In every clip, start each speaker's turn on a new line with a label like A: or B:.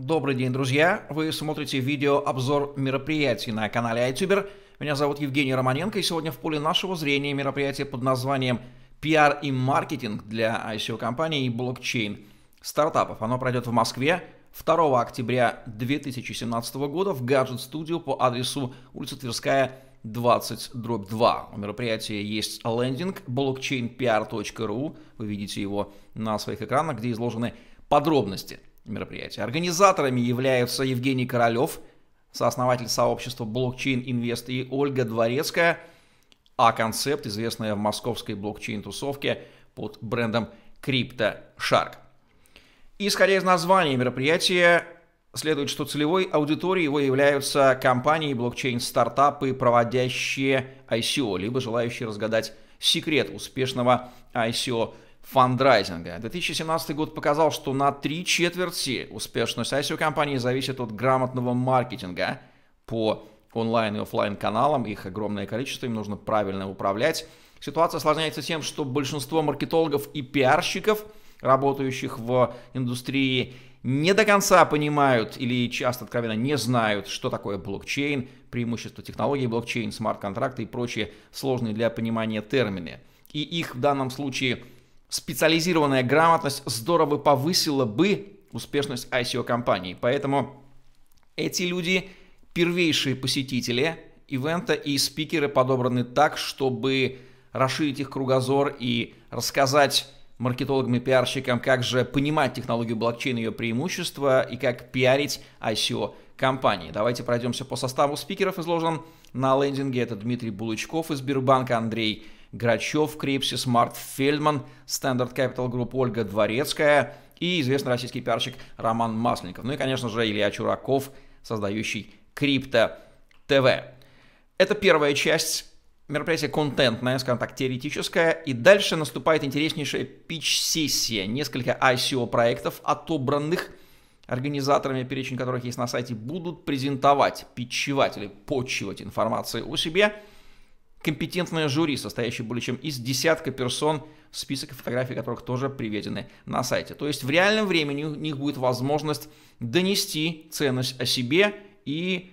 A: Добрый день, друзья! Вы смотрите видео-обзор мероприятий на канале iTuber. Меня зовут Евгений Романенко, и сегодня в поле нашего зрения мероприятие под названием PR и маркетинг для ICO-компаний и блокчейн стартапов. Оно пройдет в Москве 2 октября 2017 года в Gadget Studio по адресу улица Тверская, 20 дробь 2. У мероприятия есть лендинг blockchainpr.ru. Вы видите его на своих экранах, где изложены подробности мероприятия. Организаторами являются Евгений Королев, сооснователь сообщества Blockchain Invest и Ольга Дворецкая, а концепт, известная в московской блокчейн-тусовке под брендом CryptoShark. Исходя из названия мероприятия, следует, что целевой аудиторией его являются компании, блокчейн-стартапы, проводящие ICO, либо желающие разгадать секрет успешного ICO фандрайзинга. 2017 год показал, что на три четверти успешность ICO-компании зависит от грамотного маркетинга по онлайн и офлайн каналам. Их огромное количество, им нужно правильно управлять. Ситуация осложняется тем, что большинство маркетологов и пиарщиков, работающих в индустрии, не до конца понимают или часто откровенно не знают, что такое блокчейн, преимущества технологии блокчейн, смарт-контракты и прочие сложные для понимания термины. И их в данном случае специализированная грамотность здорово повысила бы успешность ICO-компании. Поэтому эти люди первейшие посетители ивента и спикеры подобраны так, чтобы расширить их кругозор и рассказать маркетологам и пиарщикам, как же понимать технологию блокчейна, ее преимущества и как пиарить ICO компании. Давайте пройдемся по составу спикеров, изложенным на лендинге. Это Дмитрий Булычков из Сбербанка, Андрей Грачев, Крипсис, Март Фельдман, Standard Capital Group Ольга Дворецкая и известный российский пиарщик Роман Масленников. Ну и, конечно же, Илья Чураков, создающий Крипто ТВ. Это первая часть мероприятие контентное, скажем так, теоретическое, и дальше наступает интереснейшая пич-сессия. Несколько ICO-проектов, отобранных организаторами, перечень которых есть на сайте, будут презентовать, питчевать или почивать информацию о себе – компетентное жюри, состоящее более чем из десятка персон, список фотографий которых тоже приведены на сайте. То есть в реальном времени у них будет возможность донести ценность о себе и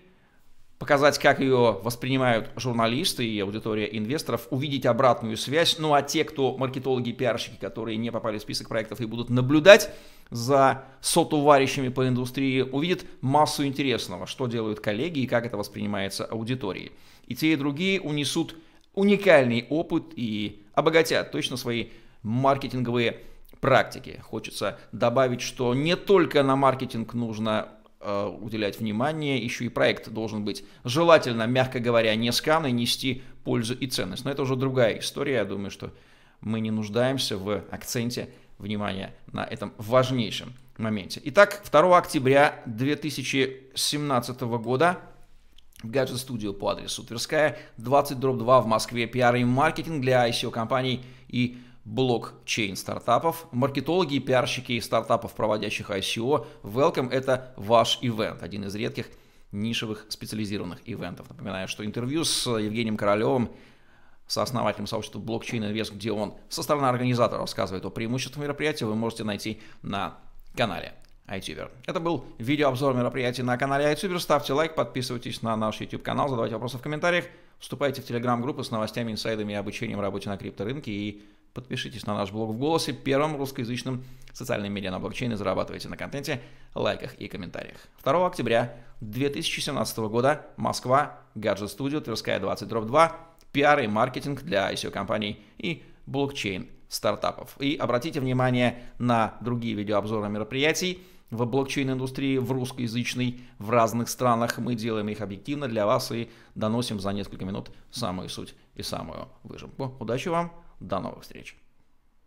A: показать, как ее воспринимают журналисты и аудитория инвесторов, увидеть обратную связь. Ну а те, кто маркетологи и пиарщики, которые не попали в список проектов и будут наблюдать за сотоварищами по индустрии, увидят массу интересного, что делают коллеги и как это воспринимается аудиторией. И те, и другие унесут уникальный опыт и обогатят точно свои маркетинговые практики. Хочется добавить, что не только на маркетинг нужно уделять внимание, еще и проект должен быть желательно, мягко говоря, не скан и нести пользу и ценность. Но это уже другая история, я думаю, что мы не нуждаемся в акценте внимания на этом важнейшем моменте. Итак, 2 октября 2017 года в Gadget Studio по адресу Тверская, 20 дробь 2 в Москве, PR и маркетинг для ICO-компаний и блокчейн стартапов, маркетологи и пиарщики стартапов, проводящих ICO. Welcome – это ваш ивент, один из редких нишевых специализированных ивентов. Напоминаю, что интервью с Евгением Королевым, сооснователем сообщества Blockchain Invest, где он со стороны организатора рассказывает о преимуществах мероприятия, вы можете найти на канале iTuber. Это был видеообзор мероприятия на канале iTuber. Ставьте лайк, подписывайтесь на наш YouTube канал, задавайте вопросы в комментариях, вступайте в телеграм-группы с новостями, инсайдами и обучением работе на крипторынке и Подпишитесь на наш блог в голосе, первым русскоязычным социальным медиа на блокчейне, зарабатывайте на контенте, лайках и комментариях. 2 октября 2017 года, Москва, Гаджет Студио, Тверская 20 дробь 2, пиар и маркетинг для ICO-компаний и блокчейн стартапов. И обратите внимание на другие видеообзоры мероприятий в блокчейн-индустрии, в русскоязычной, в разных странах. Мы делаем их объективно для вас и доносим за несколько минут самую суть и самую выжимку. Удачи вам! До новых встреч!